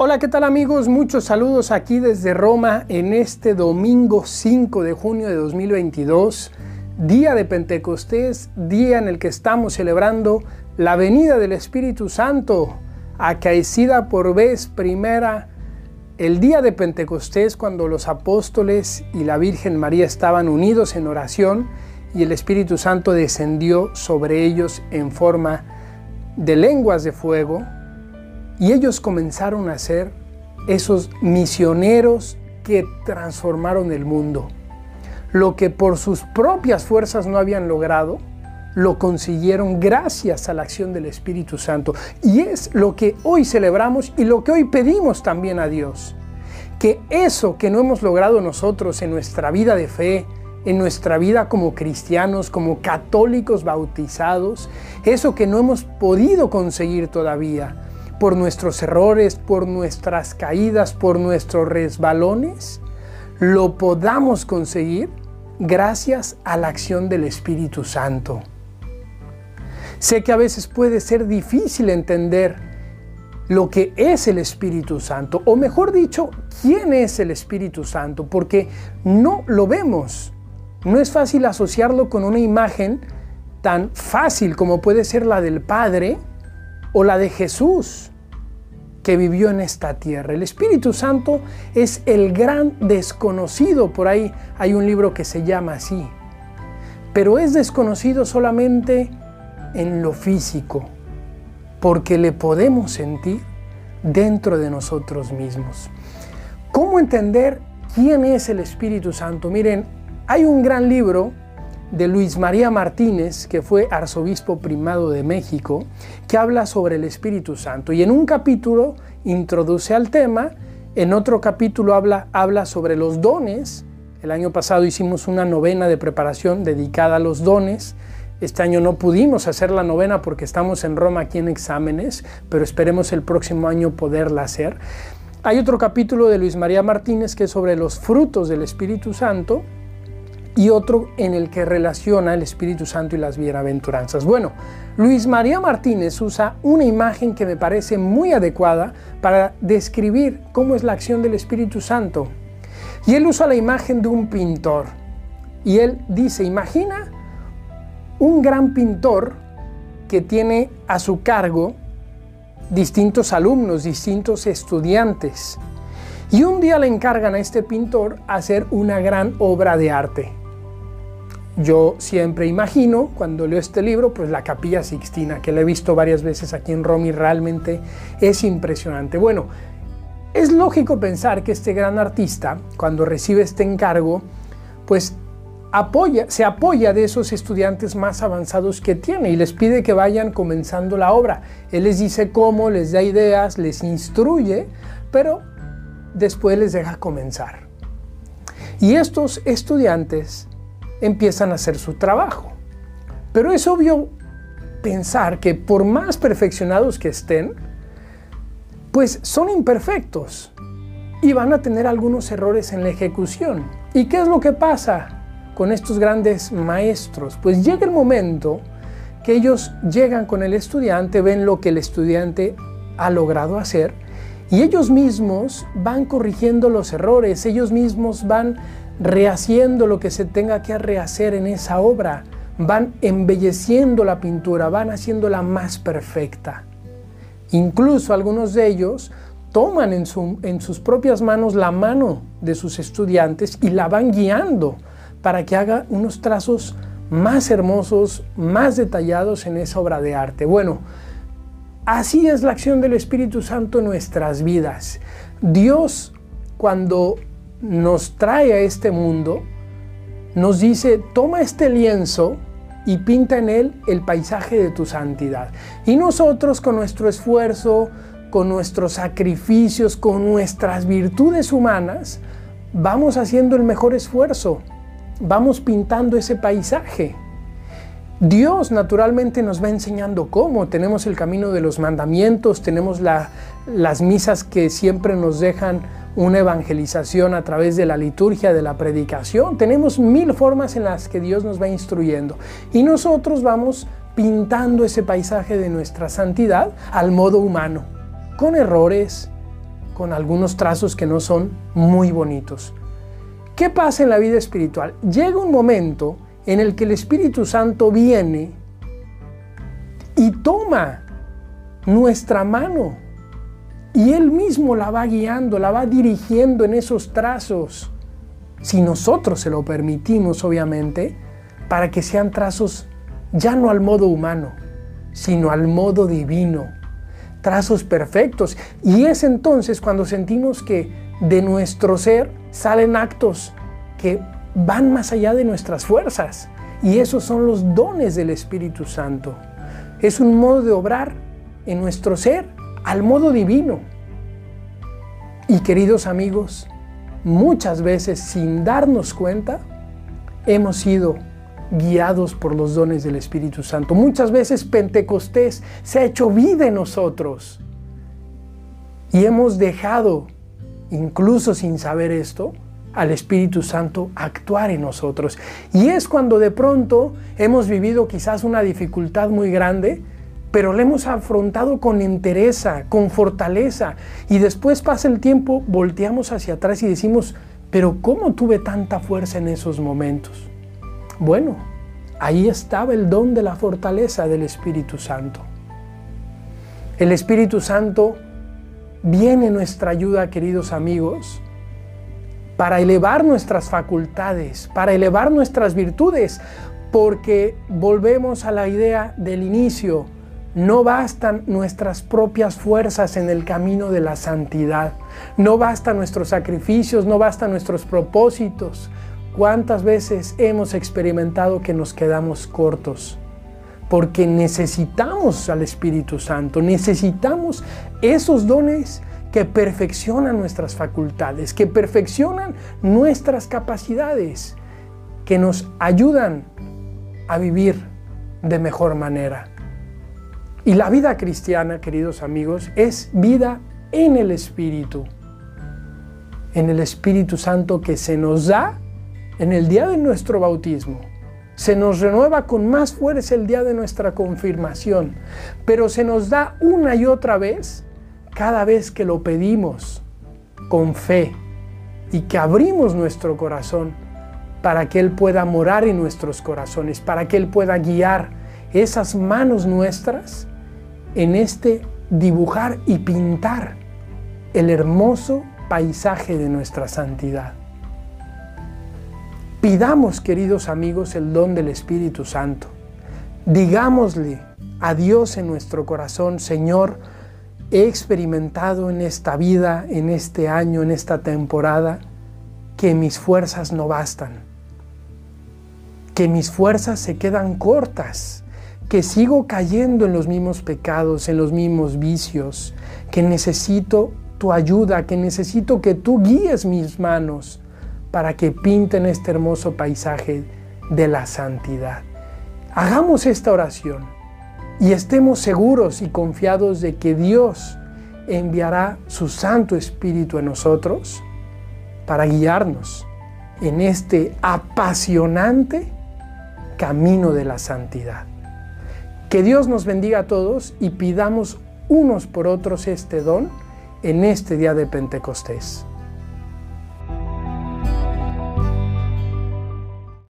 Hola, ¿qué tal amigos? Muchos saludos aquí desde Roma en este domingo 5 de junio de 2022, día de Pentecostés, día en el que estamos celebrando la venida del Espíritu Santo, acaecida por vez primera el día de Pentecostés cuando los apóstoles y la Virgen María estaban unidos en oración y el Espíritu Santo descendió sobre ellos en forma de lenguas de fuego y ellos comenzaron a ser esos misioneros que transformaron el mundo. Lo que por sus propias fuerzas no habían logrado, lo consiguieron gracias a la acción del Espíritu Santo. Y es lo que hoy celebramos y lo que hoy pedimos también a Dios. Que eso que no hemos logrado nosotros en nuestra vida de fe, en nuestra vida como cristianos, como católicos bautizados, eso que no hemos podido conseguir todavía, por nuestros errores, por nuestras caídas, por nuestros resbalones, lo podamos conseguir gracias a la acción del Espíritu Santo. Sé que a veces puede ser difícil entender lo que es el Espíritu Santo, o mejor dicho, quién es el Espíritu Santo, porque no lo vemos. No es fácil asociarlo con una imagen tan fácil como puede ser la del Padre o la de Jesús que vivió en esta tierra. El Espíritu Santo es el gran desconocido, por ahí hay un libro que se llama así, pero es desconocido solamente en lo físico, porque le podemos sentir dentro de nosotros mismos. ¿Cómo entender quién es el Espíritu Santo? Miren, hay un gran libro de Luis María Martínez, que fue arzobispo primado de México, que habla sobre el Espíritu Santo. Y en un capítulo introduce al tema, en otro capítulo habla, habla sobre los dones. El año pasado hicimos una novena de preparación dedicada a los dones. Este año no pudimos hacer la novena porque estamos en Roma aquí en exámenes, pero esperemos el próximo año poderla hacer. Hay otro capítulo de Luis María Martínez que es sobre los frutos del Espíritu Santo y otro en el que relaciona el Espíritu Santo y las bienaventuranzas. Bueno, Luis María Martínez usa una imagen que me parece muy adecuada para describir cómo es la acción del Espíritu Santo. Y él usa la imagen de un pintor. Y él dice, imagina un gran pintor que tiene a su cargo distintos alumnos, distintos estudiantes. Y un día le encargan a este pintor hacer una gran obra de arte. Yo siempre imagino, cuando leo este libro, pues la capilla Sixtina, que la he visto varias veces aquí en Roma y realmente es impresionante. Bueno, es lógico pensar que este gran artista, cuando recibe este encargo, pues apoya, se apoya de esos estudiantes más avanzados que tiene y les pide que vayan comenzando la obra. Él les dice cómo, les da ideas, les instruye, pero después les deja comenzar. Y estos estudiantes empiezan a hacer su trabajo. Pero es obvio pensar que por más perfeccionados que estén, pues son imperfectos y van a tener algunos errores en la ejecución. ¿Y qué es lo que pasa con estos grandes maestros? Pues llega el momento que ellos llegan con el estudiante, ven lo que el estudiante ha logrado hacer y ellos mismos van corrigiendo los errores, ellos mismos van rehaciendo lo que se tenga que rehacer en esa obra, van embelleciendo la pintura, van haciéndola más perfecta. Incluso algunos de ellos toman en, en, sus propias manos la mano de sus estudiantes y la van guiando para que haga unos trazos más hermosos, más detallados en esa obra de arte. Bueno, así es la acción del Espíritu Santo en nuestras vidas. Dios, cuando nos trae a este mundo, nos dice, toma este lienzo y pinta en él el paisaje de tu santidad. Y nosotros con nuestro esfuerzo, con nuestros sacrificios, con nuestras virtudes humanas, vamos haciendo el mejor esfuerzo, vamos pintando ese paisaje. Dios naturalmente nos va enseñando cómo. Tenemos el camino de los mandamientos, tenemos las misas que siempre nos dejan una evangelización a través de la liturgia, de la predicación. Tenemos mil formas en las que Dios nos va instruyendo y nosotros vamos pintando ese paisaje de nuestra santidad al modo humano, con errores, con algunos trazos que no son muy bonitos. ¿Qué pasa en la vida espiritual? Llega un momento en el que el Espíritu Santo viene y toma nuestra mano y Él mismo la va guiando, la va dirigiendo en esos trazos, si nosotros se lo permitimos, obviamente, para que sean trazos ya no al modo humano, sino al modo divino, trazos perfectos. Y es entonces cuando sentimos que de nuestro ser salen actos que van más allá de nuestras fuerzas. Y esos son los dones del Espíritu Santo. Es un modo de obrar en nuestro ser al modo divino. Y queridos amigos, muchas veces sin darnos cuenta, hemos sido guiados por los dones del Espíritu Santo. Muchas veces Pentecostés se ha hecho vida en nosotros y hemos dejado, incluso sin saber esto, al Espíritu Santo actuar en nosotros. Y es cuando de pronto hemos vivido quizás una dificultad muy grande, pero la hemos afrontado con entereza, con fortaleza, y después pasa el tiempo, volteamos hacia atrás y decimos, pero ¿cómo tuve tanta fuerza en esos momentos? Bueno, ahí estaba el don de la fortaleza del Espíritu Santo. El Espíritu Santo viene en nuestra ayuda, queridos amigos, para elevar nuestras facultades, para elevar nuestras virtudes, porque volvemos a la idea del inicio, no bastan nuestras propias fuerzas en el camino de la santidad, no bastan nuestros sacrificios, no bastan nuestros propósitos, ¿Cuántas veces hemos experimentado que nos quedamos cortos? Porque necesitamos al Espíritu Santo, necesitamos esos dones que perfeccionan nuestras facultades, que perfeccionan nuestras capacidades, que nos ayudan a vivir de mejor manera. Y la vida cristiana, queridos amigos, es vida en el Espíritu, en el Espíritu Santo que se nos da en el día de nuestro bautismo. Se nos renueva con más fuerza el día de nuestra confirmación, pero se nos da una y otra vez cada vez que lo pedimos con fe y que abrimos nuestro corazón para que Él pueda morar en nuestros corazones, para que Él pueda guiar esas manos nuestras en este dibujar y pintar el hermoso paisaje de nuestra santidad. Pidamos, queridos amigos, el don del Espíritu Santo. Digámosle a Dios en nuestro corazón, Señor, he experimentado en esta vida, en este año, en esta temporada, que mis fuerzas no bastan, que mis fuerzas se quedan cortas, que sigo cayendo en los mismos pecados, en los mismos vicios, que necesito tu ayuda, que necesito que tú guíes mis manos para que pinten este hermoso paisaje de la santidad. Hagamos esta oración y estemos seguros y confiados de que Dios enviará su Santo Espíritu a nosotros para guiarnos en este apasionante camino de la santidad. Que Dios nos bendiga a todos y pidamos unos por otros este don en este día de Pentecostés.